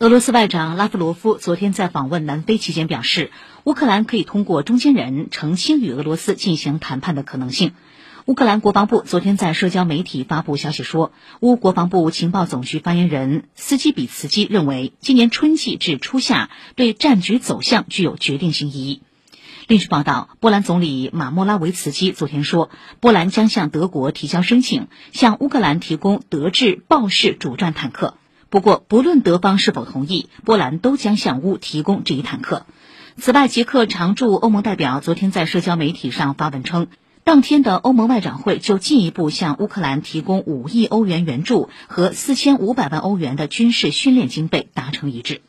俄罗斯外长拉夫罗夫昨天在访问南非期间表示，乌克兰可以通过中间人澄清与俄罗斯进行谈判的可能性。乌克兰国防部昨天在社交媒体发布消息说，乌国防部情报总局发言人斯基比茨基认为，今年春季至初夏对战局走向具有决定性意义。另据报道，波兰总理马莫拉维茨基昨天说，波兰将向德国提交申请，向乌克兰提供德制豹式主战坦克。不过，不论德方是否同意，波兰都将向乌提供这一坦克。此外，捷克常驻欧盟代表昨天在社交媒体上发文称，当天的欧盟外长会就进一步向乌克兰提供五亿欧元援助和四千五百万欧元的军事训练经费达成一致。